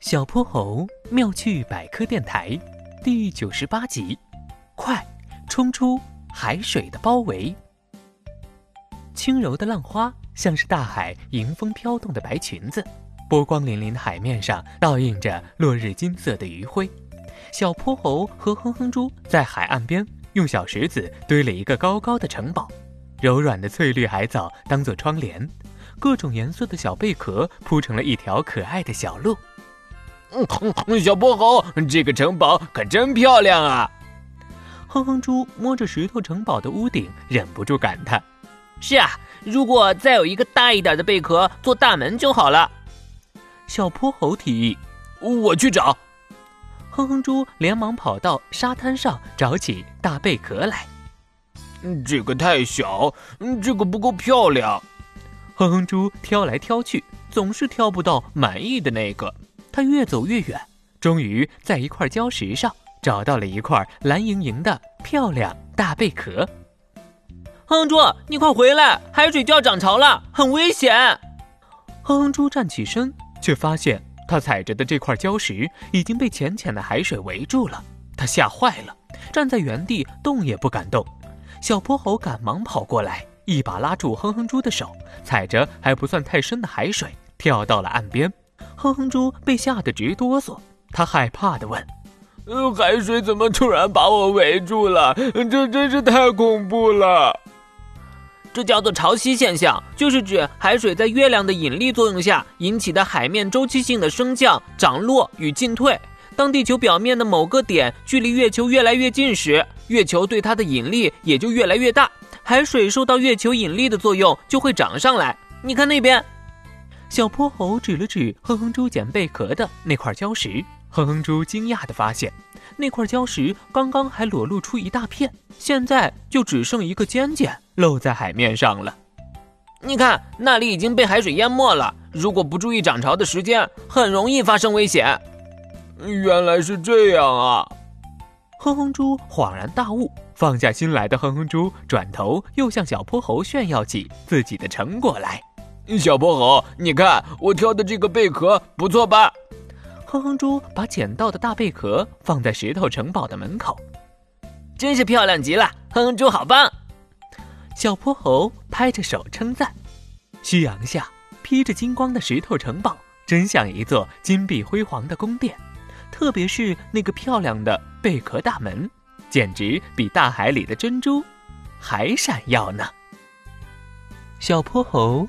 小泼猴妙趣百科电台第九十八集：快冲出海水的包围！轻柔的浪花像是大海迎风飘动的白裙子，波光粼粼的海面上倒映着落日金色的余晖。小泼猴和哼哼猪在海岸边用小石子堆了一个高高的城堡，柔软的翠绿海藻当做窗帘，各种颜色的小贝壳铺成了一条可爱的小路。嗯，小泼猴，这个城堡可真漂亮啊！哼哼猪摸着石头城堡的屋顶，忍不住感叹：“是啊，如果再有一个大一点的贝壳做大门就好了。”小泼猴提议：“我去找。”哼哼猪连忙跑到沙滩上找起大贝壳来。这个太小，这个不够漂亮。哼哼猪挑来挑去，总是挑不到满意的那个。他越走越远，终于在一块礁石上找到了一块蓝莹莹的漂亮大贝壳。哼哼猪，你快回来，海水就要涨潮了，很危险！哼哼猪站起身，却发现他踩着的这块礁石已经被浅浅的海水围住了。他吓坏了，站在原地动也不敢动。小泼猴赶忙跑过来，一把拉住哼哼猪的手，踩着还不算太深的海水，跳到了岸边。哼哼猪被吓得直哆嗦，他害怕地问：“呃，海水怎么突然把我围住了？这真是太恐怖了！”这叫做潮汐现象，就是指海水在月亮的引力作用下引起的海面周期性的升降、涨落与进退。当地球表面的某个点距离月球越来越近时，月球对它的引力也就越来越大，海水受到月球引力的作用就会涨上来。你看那边。小泼猴指了指哼哼猪捡贝壳的那块礁石，哼哼猪惊讶地发现，那块礁石刚刚还裸露出一大片，现在就只剩一个尖尖露在海面上了。你看，那里已经被海水淹没了。如果不注意涨潮的时间，很容易发生危险。原来是这样啊！哼哼猪恍然大悟，放下心来的哼哼猪转头又向小泼猴炫耀起自己的成果来。小泼猴，你看我挑的这个贝壳不错吧？哼哼猪把捡到的大贝壳放在石头城堡的门口，真是漂亮极了！哼哼猪好棒！小泼猴拍着手称赞。夕阳下，披着金光的石头城堡真像一座金碧辉煌的宫殿，特别是那个漂亮的贝壳大门，简直比大海里的珍珠还闪耀呢。小泼猴。